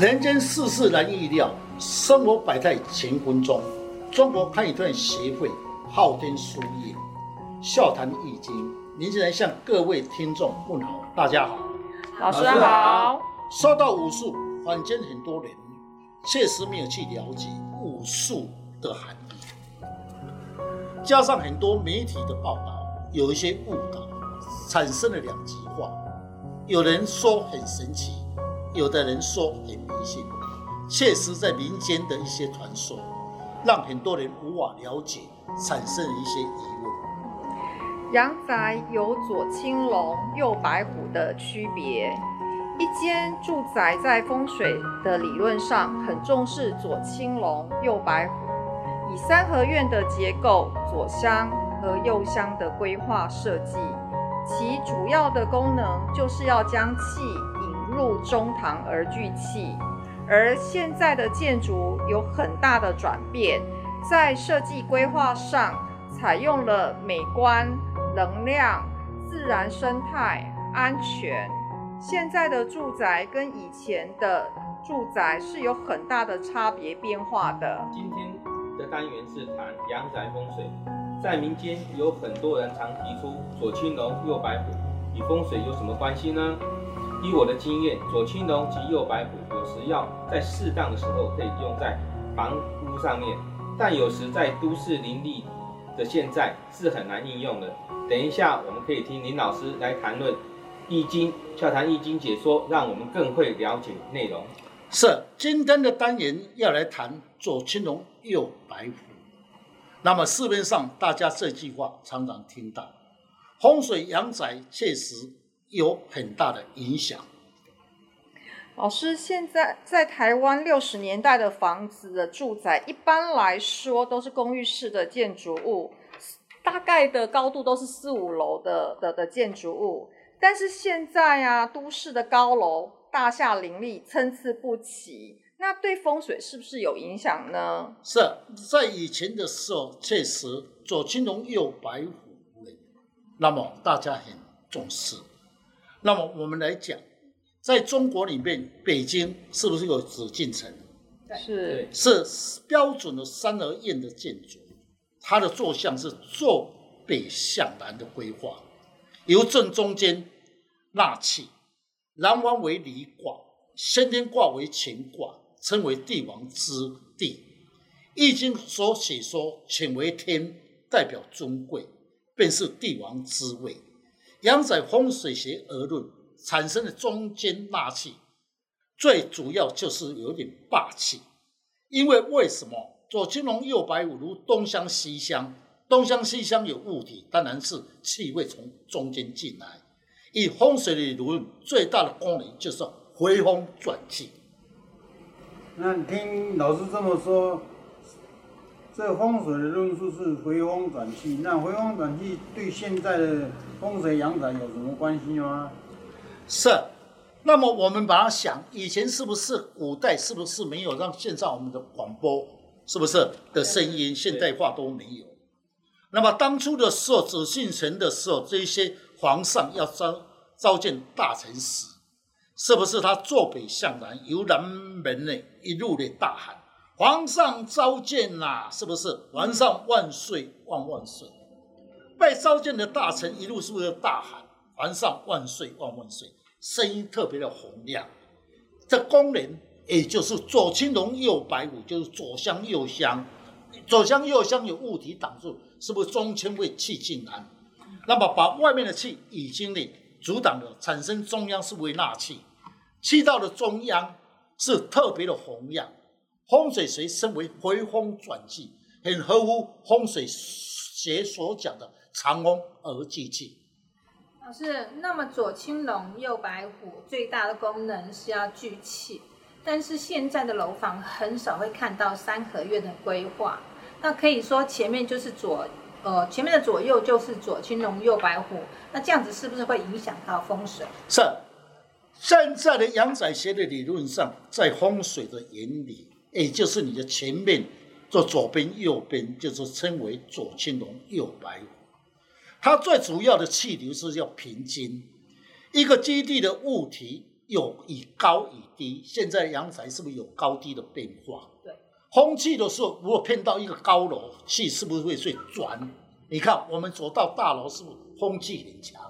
人间世事难预料，生活百态乾坤中。中国堪舆段协会昊天书院笑谈易经，您现在向各位听众问好，大家好，老师好。说到武术，坊间很多人确实没有去了解武术的含义，加上很多媒体的报道，有一些误导，产生了两极化。有人说很神奇，有的人说很迷信，确实在民间的一些传说。让很多人无法了解，产生一些疑问。阳宅有左青龙、右白虎的区别。一间住宅在风水的理论上很重视左青龙、右白虎。以三合院的结构，左厢和右厢的规划设计，其主要的功能就是要将气引入中堂而聚气。而现在的建筑有很大的转变，在设计规划上采用了美观、能量、自然生态、安全。现在的住宅跟以前的住宅是有很大的差别变化的。今天的单元是谈阳宅风水，在民间有很多人常提出左青龙、右白虎，与风水有什么关系呢？依我的经验，左青龙及右白虎有时要在适当的时候可以用在房屋上面，但有时在都市林立的现在是很难应用的。等一下我们可以听林老师来谈论易经，洽谈易经解说，让我们更会了解内容。是今天的单元要来谈左青龙右白虎。那么市面上大家这句话常常听到，风水阳宅确实。有很大的影响。老师，现在在台湾六十年代的房子的住宅，一般来说都是公寓式的建筑物，大概的高度都是四五楼的的的建筑物。但是现在啊，都市的高楼大厦林立，参差不齐，那对风水是不是有影响呢？是在以前的时候，确实左青龙右白虎，那么大家很重视。那么我们来讲，在中国里面，北京是不是有紫禁城？是是标准的三合院的建筑，它的坐向是坐北向南的规划，由正中间纳气，南方为离卦，先天卦为乾卦，称为帝王之地。易经所写说，乾为天，代表尊贵，便是帝王之位。阳宅风水学而论，产生的中间纳气，最主要就是有点霸气。因为为什么左青龙右白虎如东厢西厢？东厢西厢有物体，当然是气味从中间进来。以风水理论，最大的功能就是回风转气。那你听老师这么说。这风水的论述是回风转气，那回风转气对现在的风水阳宅有什么关系吗？是，那么我们把它想，以前是不是古代是不是没有让现在我们的广播是不是的声音现代化都没有？那么当初的时候，紫禁城的时候，这些皇上要召召见大臣时，是不是他坐北向南，由南门内一路的大喊？皇上召见呐、是不是？皇上万岁万万岁！被召见的大臣一路是不是大喊“皇上万岁万万岁”，声音特别的洪亮。这功能也就是左青龙右白虎，就是左香右香，左香右香有物体挡住，是不是中间会气进来？那么把外面的气已经呢阻挡了，产生中央是不为纳气，气到了中央是特别的洪亮。风水学称为回风转气，很合乎风水学所讲的藏风而聚气。老师，那么左青龙右白虎最大的功能是要聚气，但是现在的楼房很少会看到三合院的规划，那可以说前面就是左，呃，前面的左右就是左青龙右白虎，那这样子是不是会影响到风水？是，现在的阳宅学的理论上，在风水的原理。也就是你的前面做左边、右边，就是称为左青龙、右白虎。它最主要的气流是要平均，一个基地的物体有以高以低，现在阳宅是不是有高低的变化？对，空气的时候，如果碰到一个高楼，气是不是会最转？你看，我们走到大楼，是不是风气很强？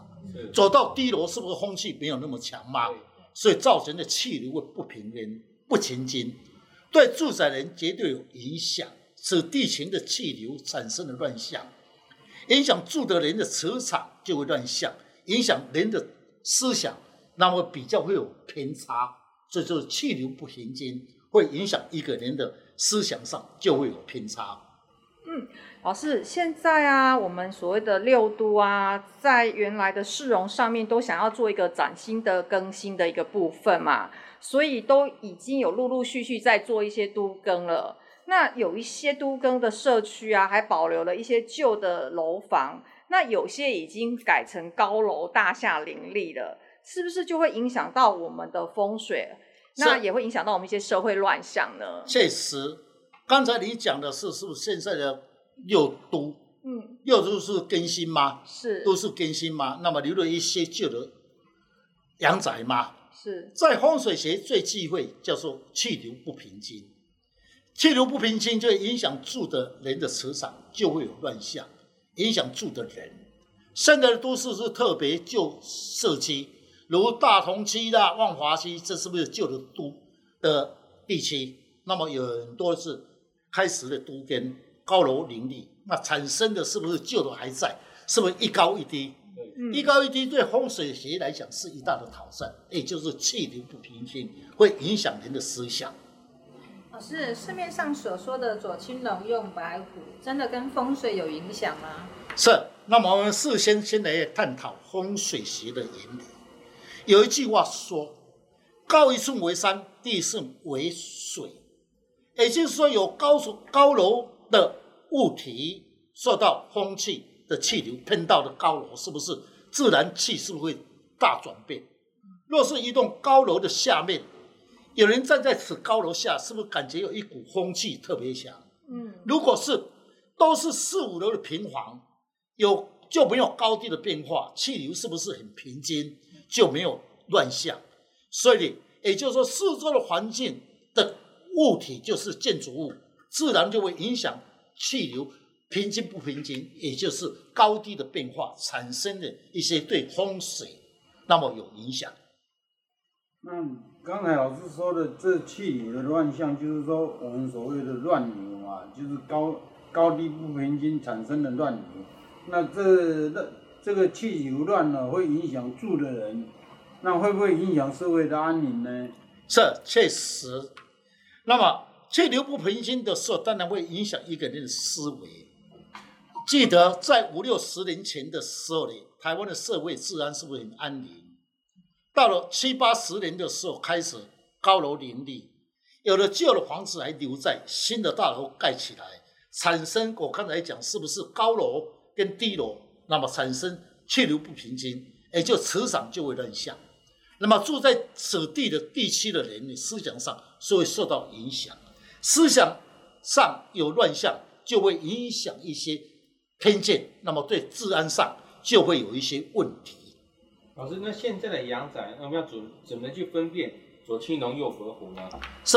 走到低楼，是不是风气没有那么强吗？所以造成的气流会不平均、不前进，对住宅人绝对有影响，使地形的气流产生了乱象，影响住的人的磁场就会乱象，影响人的思想。那么比较会有偏差，所以就是气流不平均，会影响一个人的思想上就会有偏差。嗯，老师，现在啊，我们所谓的六都啊，在原来的市容上面都想要做一个崭新的更新的一个部分嘛，所以都已经有陆陆续续在做一些都更了。那有一些都更的社区啊，还保留了一些旧的楼房，那有些已经改成高楼大厦林立了。是不是就会影响到我们的风水？那也会影响到我们一些社会乱象呢？确实，刚才你讲的是是不是现在的六都？嗯，六都是更新吗？是，都是更新吗？那么留了一些旧的阳宅吗？是在风水学最忌讳叫做气流不平均，气流不平均就会影响住的人的磁场，就会有乱象，影响住的人。现在的都市是特别旧社区。如大同区啦、万华区，这是不是旧的都的地区？那么有很多是开始的都跟高楼林立，那产生的是不是旧的还在？是不是一高一低？嗯、一高一低对风水学来讲是一大的挑战，也就是气流不平均，会影响人的思想。老师，市面上所说的左青龙右白虎，真的跟风水有影响吗？是。那么我们事先先来探讨风水学的原理。有一句话说：“高一寸为山，低一寸为水。”也就是说，有高处高楼的物体受到风气的气流喷到的高楼，是不是自然气是不是会大转变？若是一栋高楼的下面，有人站在此高楼下，是不是感觉有一股风气特别强？嗯，如果是都是四五楼的平房，有就没有高低的变化，气流是不是很平均？就没有乱象，所以也就是说，四周的环境的物体就是建筑物，自然就会影响气流平均不平均，也就是高低的变化产生的一些对风水那么有影响。那刚才老师说的这气流的乱象，就是说我们所谓的乱流嘛，就是高高低不平均产生的乱流。那这那。这个气流乱了，会影响住的人，那会不会影响社会的安宁呢？这，确实。那么气流不平均的时候，当然会影响一个人的思维。记得在五六十年前的时候呢，台湾的社会治安是不是很安宁？到了七八十年的时候，开始高楼林立，有的旧的房子还留在，新的大楼盖起来，产生我刚才讲，是不是高楼跟低楼？那么产生气流不平均，也就磁场就会乱象。那么住在此地的地区的人，你思想上是会受到影响。思想上有乱象，就会影响一些偏见。那么对治安上就会有一些问题。老师，那现在的阳宅，那我们要怎怎么去分辨左青龙右白虎呢？是。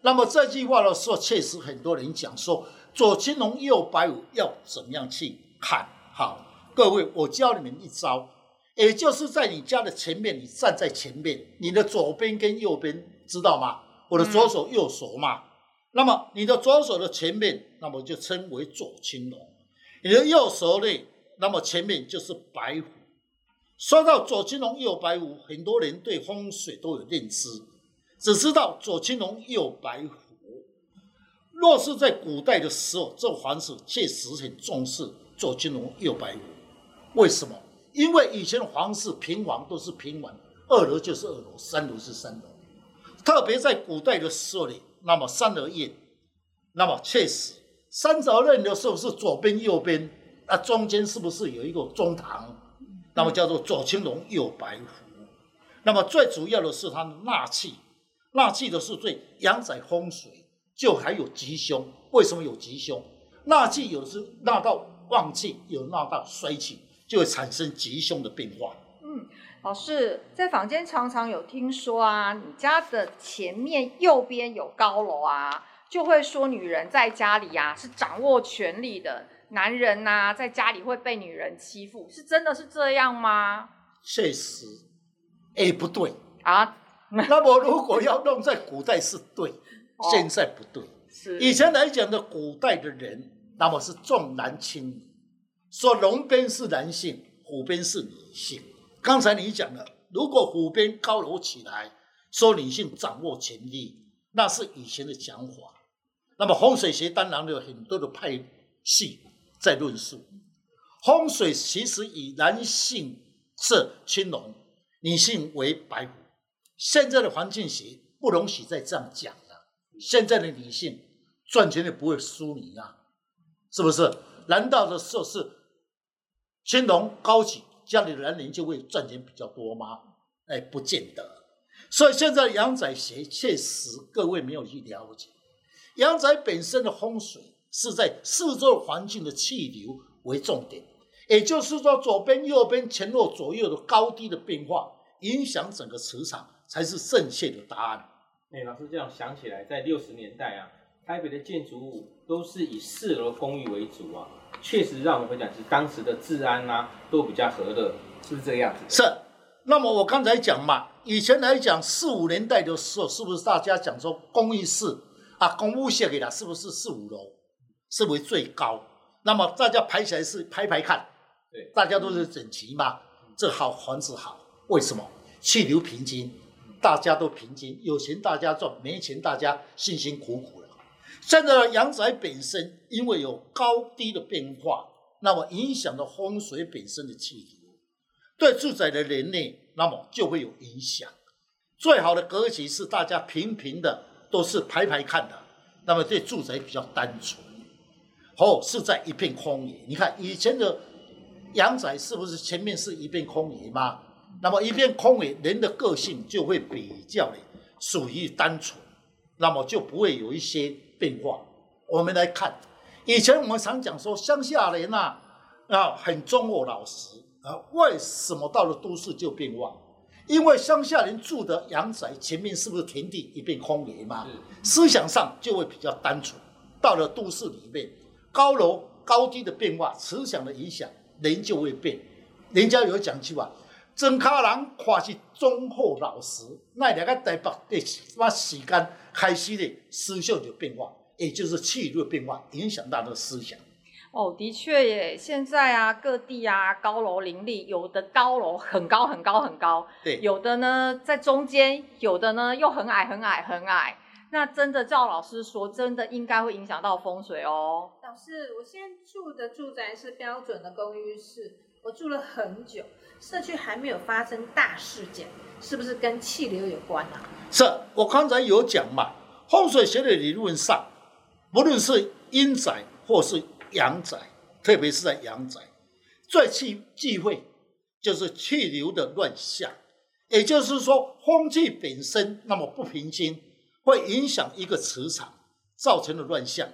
那么这句话的时候，确实很多人讲说左青龙右白虎要怎么样去看好。各位，我教你们一招，也就是在你家的前面，你站在前面，你的左边跟右边，知道吗？我的左手右手嘛。那么你的左手的前面，那么就称为左青龙；你的右手呢，那么前面就是白虎。说到左青龙右白虎，很多人对风水都有认知，只知道左青龙右白虎。若是在古代的时候，这皇室确实很重视左青龙右白虎。为什么？因为以前的房子平房都是平房，二楼就是二楼，三楼是三楼。特别在古代的时候里，那么三合院，那么确实三合院的时候是左边右边，那中间是不是有一个中堂？那么叫做左青龙右白虎。那么最主要的是它纳气，纳气的是对阳宅风水，就还有吉凶。为什么有吉凶？纳气有时纳到旺气，有纳到衰气。就会产生吉凶的变化。嗯，老师在坊间常常有听说啊，你家的前面右边有高楼啊，就会说女人在家里啊是掌握权力的，男人呐、啊、在家里会被女人欺负，是真的是这样吗？确实，哎，不对啊。那么如果要弄在古代是对，哦、现在不对。是以前来讲的古代的人，那么是重男轻女，说龙边是男性，虎边是女性。刚才你讲了，如果虎边高楼起来，说女性掌握权力，那是以前的讲法。那么风水学当然有很多的派系在论述。风水其实以男性是青龙，女性为白虎。现在的环境学不容许再这样讲了。现在的女性赚钱也不会输你啊，是不是？难道的说是青龙高起？家里的男人就会赚钱比较多吗？哎，不见得。所以现在阳宅学确实各位没有去了解，阳宅本身的风水是在四周环境的气流为重点，也就是说左边、右边、前后左右的高低的变化，影响整个磁场才是正确的答案。哎，老师这样想起来，在六十年代啊，台北的建筑物都是以四楼公寓为主啊。确实让我们讲，是当时的治安啊都比较和乐，是不是这个样子？是。那么我刚才讲嘛，以前来讲四五年代的时候，是不是大家讲说公寓室啊，公务写给他，是不是四五楼，是为最高？那么大家排起来是排排看，对，大家都是整齐嘛，这好房子好，为什么？气流平均，大家都平均，有钱大家赚，没钱大家辛辛苦苦。现在的阳宅本身因为有高低的变化，那么影响到风水本身的气流，对住宅的人呢，那么就会有影响。最好的格局是大家平平的，都是排排看的，那么对住宅比较单纯。哦，是在一片空野。你看以前的阳宅是不是前面是一片空野吗？那么一片空野，人的个性就会比较的属于单纯，那么就不会有一些。变化，我们来看，以前我们常讲说乡下人呐，啊很忠厚老实啊，为什么到了都市就变化？因为乡下人住的阳宅前面是不是田地一片荒野嘛？思想上就会比较单纯。到了都市里面，高楼高低的变化，思想的影响，人就会变。人家有讲句话，真卡人看是忠厚老实，那两个台北的什么时间？开始的思想就变化，也就是气流的变化，影响到的思想。哦，的确耶，现在啊，各地啊，高楼林立，有的高楼很高很高很高，对，有的呢在中间，有的呢又很矮很矮很矮。那真的照老师说，真的应该会影响到风水哦。老师，我现在住的住宅是标准的公寓式，我住了很久，社区还没有发生大事件，是不是跟气流有关啊？是我刚才有讲嘛，风水学的理论上，无论是阴宅或是阳宅，特别是在阳宅，最忌忌讳就是气流的乱象，也就是说风气本身那么不平均，会影响一个磁场，造成的乱象，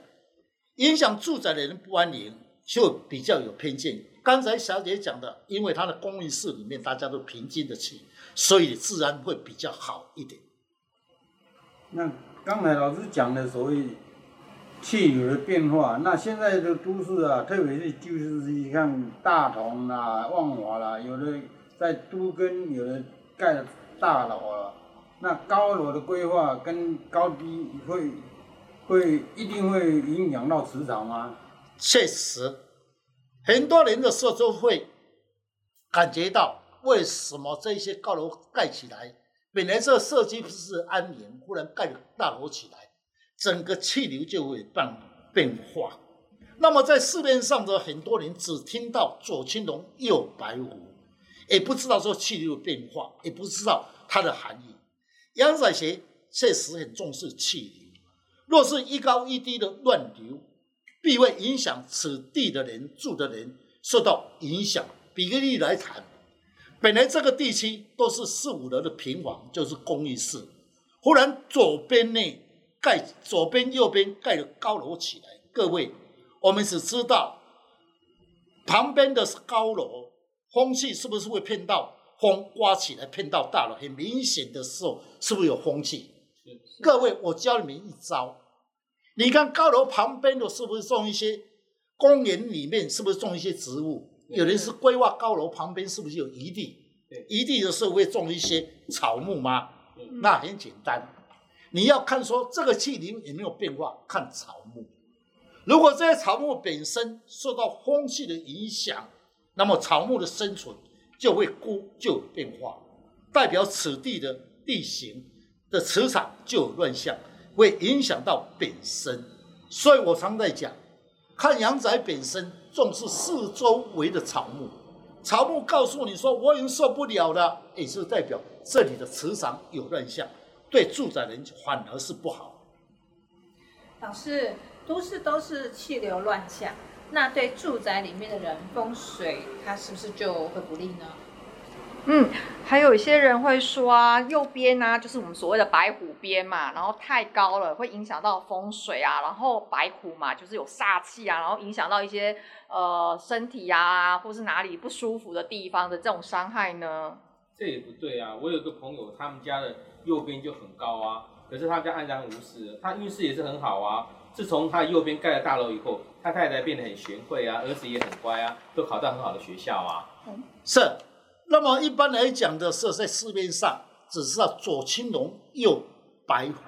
影响住宅的人不安宁，就比较有偏见。刚才小姐讲的，因为她的公寓室里面大家都平均的气，所以自然会比较好一点。那刚才老师讲的所谓气流的变化，那现在的都市啊，特别是就是像大同啦、万华啦，有的在都跟，有的盖了大楼啊，那高楼的规划跟高低会会一定会影响到磁场吗？确实，很多人的时候就会感觉到为什么这些高楼盖起来。本来这个社区不是安宁，忽然盖大楼起来，整个气流就会变变化。那么在市面上的很多人只听到左青龙右白虎，也不知道说气流的变化，也不知道它的含义。阳宅学确实很重视气流，若是一高一低的乱流，必会影响此地的人住的人受到影响。比个例来谈。本来这个地区都是四五楼的平房，就是公寓式。忽然左边呢盖，左边右边盖了高楼起来。各位，我们只知道旁边的是高楼，风气是不是会骗到风刮起来骗到大楼，很明显的时候，是不是有风气？各位，我教你们一招，你看高楼旁边的是不是种一些公园里面是不是种一些植物？有人是规划高楼旁边是不是有余地？余地的时候会种一些草木吗？那很简单，你要看说这个气流有没有变化，看草木。如果这些草木本身受到风气的影响，那么草木的生存就会孤，就有变化，代表此地的地形的磁场就有乱象，会影响到本身。所以我常在讲，看阳宅本身重视四周围的草木，草木告诉你说我已经受不了了，也是代表这里的磁场有乱象，对住宅人反而是不好。老师。都市都是气流乱象，那对住宅里面的人风水，它是不是就会不利呢？嗯，还有一些人会说啊，右边啊，就是我们所谓的白虎边嘛，然后太高了会影响到风水啊，然后白虎嘛，就是有煞气啊，然后影响到一些呃身体啊，或是哪里不舒服的地方的这种伤害呢？这也不对啊，我有个朋友，他们家的右边就很高啊，可是他家安然无事，他运势也是很好啊。自从他右边盖了大楼以后，他太太变得很贤惠啊，儿子也很乖啊，都考到很好的学校啊。是，那么一般来讲的是在市面上只知道左青龙右白虎，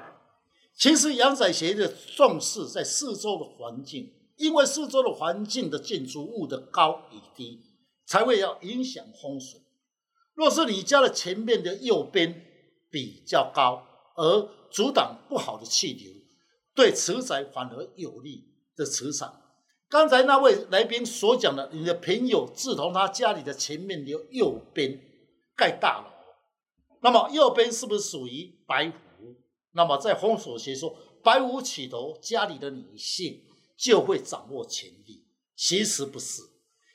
其实阳宅学的重视在四周的环境，因为四周的环境的建筑物的高与低，才会要影响风水。若是你家的前面的右边比较高，而阻挡不好的气流。对磁宅反而有利的磁场。刚才那位来宾所讲的，你的朋友自从他家里的前面的右边盖大楼，那么右边是不是属于白虎？那么在风水学说，白虎起头，家里的女性就会掌握权力。其实不是，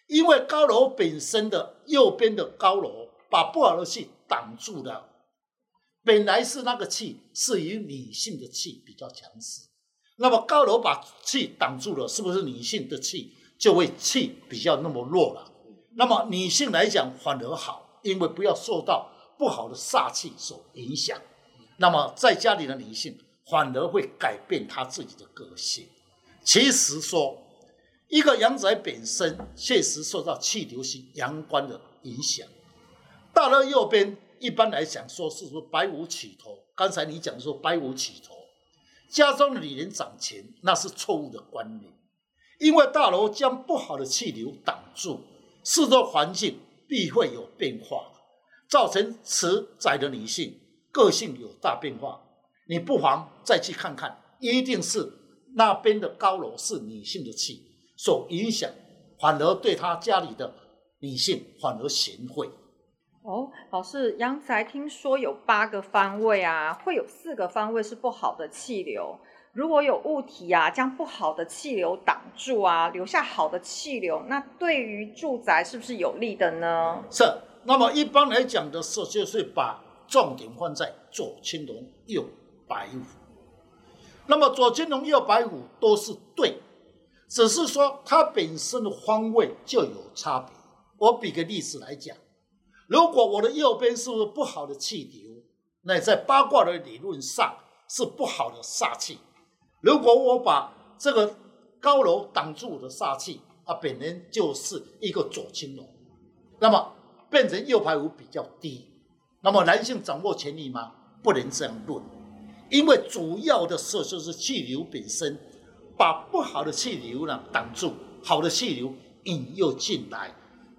因为高楼本身的右边的高楼把不好的气挡住了。本来是那个气是以女性的气比较强势，那么高楼把气挡住了，是不是女性的气就会气比较那么弱了？那么女性来讲反而好，因为不要受到不好的煞气所影响。那么在家里的女性反而会改变她自己的个性。其实说，一个阳宅本身确实受到气流性阳关的影响，大楼右边。一般来讲，说是说白虎起头。刚才你讲说白虎起头，家中的女人掌权，那是错误的观念。因为大楼将不好的气流挡住，四周环境必会有变化，造成此宅的女性个性有大变化。你不妨再去看看，一定是那边的高楼是女性的气所影响，反而对她家里的女性反而贤惠。哦，老师，阳宅听说有八个方位啊，会有四个方位是不好的气流。如果有物体啊，将不好的气流挡住啊，留下好的气流，那对于住宅是不是有利的呢？是。那么一般来讲的是，就是把重点放在左青龙，右白虎。那么左青龙，右白虎都是对，只是说它本身的方位就有差别。我比个例子来讲。如果我的右边是不是不好的气流？那在八卦的理论上是不好的煞气。如果我把这个高楼挡住我的煞气，啊，本人就是一个左青龙，那么变成右排五比较低。那么男性掌握权力吗？不能这样论，因为主要的是就是气流本身把不好的气流呢挡住，好的气流引诱进来，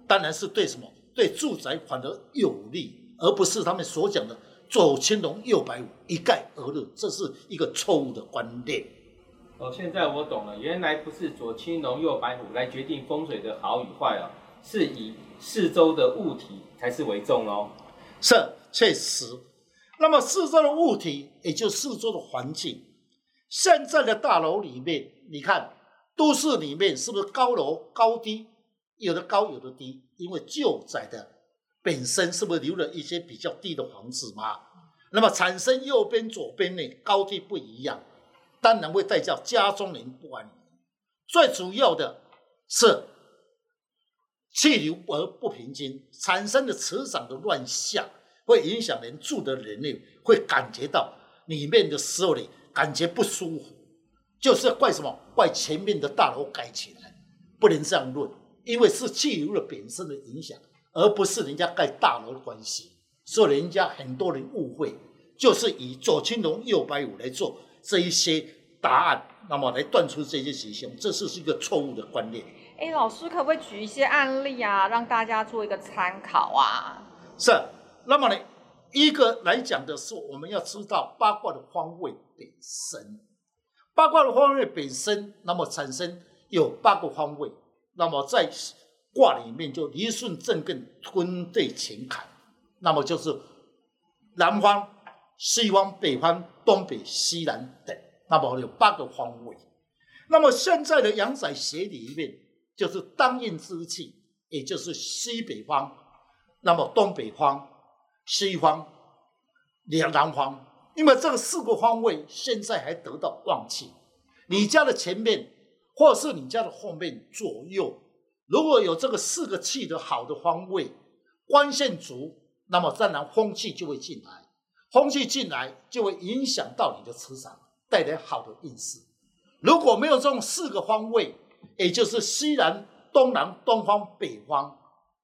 当然是对什么？对住宅反而有利，而不是他们所讲的左青龙右白虎一概而论，这是一个错误的观念。哦，现在我懂了，原来不是左青龙右白虎来决定风水的好与坏哦，是以四周的物体才是为重哦。是，确实。那么四周的物体，也就是四周的环境，现在的大楼里面，你看都市里面是不是高楼高低？有的高，有的低，因为旧宅的本身是不是留了一些比较低的房子嘛？那么产生右边、左边呢高低不一样，当然会带叫家中人不安。最主要的是气流而不平均，产生的磁场的乱象，会影响人住的人类会感觉到里面的时候呢，感觉不舒服，就是怪什么？怪前面的大楼盖起来，不能这样论，因为是气流的本身的影响，而不是人家盖大楼的关系，所以人家很多人误会，就是以左青龙右白虎来做这一些答案，那么来断出这些吉凶，这是是一个错误的观念。哎，老师可不可以举一些案例啊，让大家做一个参考啊？是，那么呢，一个来讲的是，我们要知道八卦的方位本身，八卦的方位本身，那么产生有八个方位，那么在卦里面就离顺震艮坤兑乾坎，那么就是南方、西方、北方、东北、西南等，那么有八个方位。那么现在的阳宅学里面。就是当应之气，也就是西北方，那么东北方、西方、两南方，因为这个四个方位现在还得到旺气。你家的前面，或是你家的后面、左右，如果有这个四个气的好的方位，光线足，那么自然风气就会进来，风气进来就会影响到你的磁场，带来好的运势。如果没有这种四个方位，也就是西南、东南、东方、北方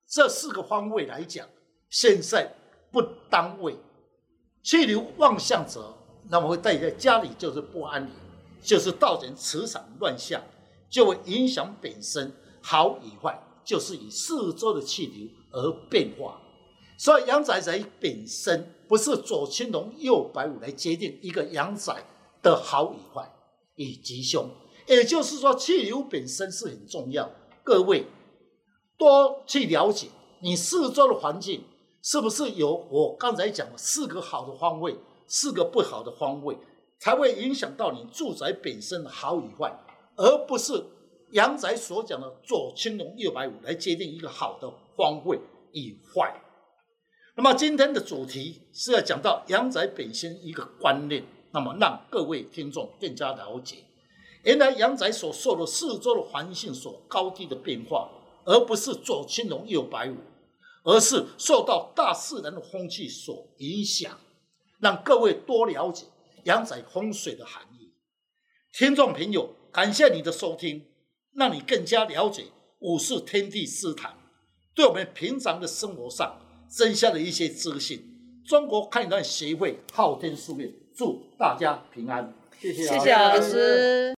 这四个方位来讲，现在不当位，气流旺向者，那么会带在家里就是不安宁，就是造成磁场乱象，就会影响本身好与坏，就是以四周的气流而变化。所以阳宅宅本身不是左青龙右白虎来决定一个阳宅的好与坏与吉凶。也就是说，气流本身是很重要。各位多去了解你四周的环境是不是有我刚才讲的四个好的方位，四个不好的方位，才会影响到你住宅本身的好与坏，而不是阳宅所讲的左青龙右白虎来决定一个好的方位与坏。那么今天的主题是要讲到阳宅本身一个观念，那么让各位听众更加了解。原来阳宅所受的四周的环境所高低的变化，而不是左青龙右白虎，而是受到大自然的风气所影响。让各位多了解阳宅风水的含义。听众朋友，感谢你的收听，让你更加了解五术天地之谈，对我们平常的生活上增加了一些自信。中国抗战协会昊天书院祝大家平安，谢谢，谢谢老师。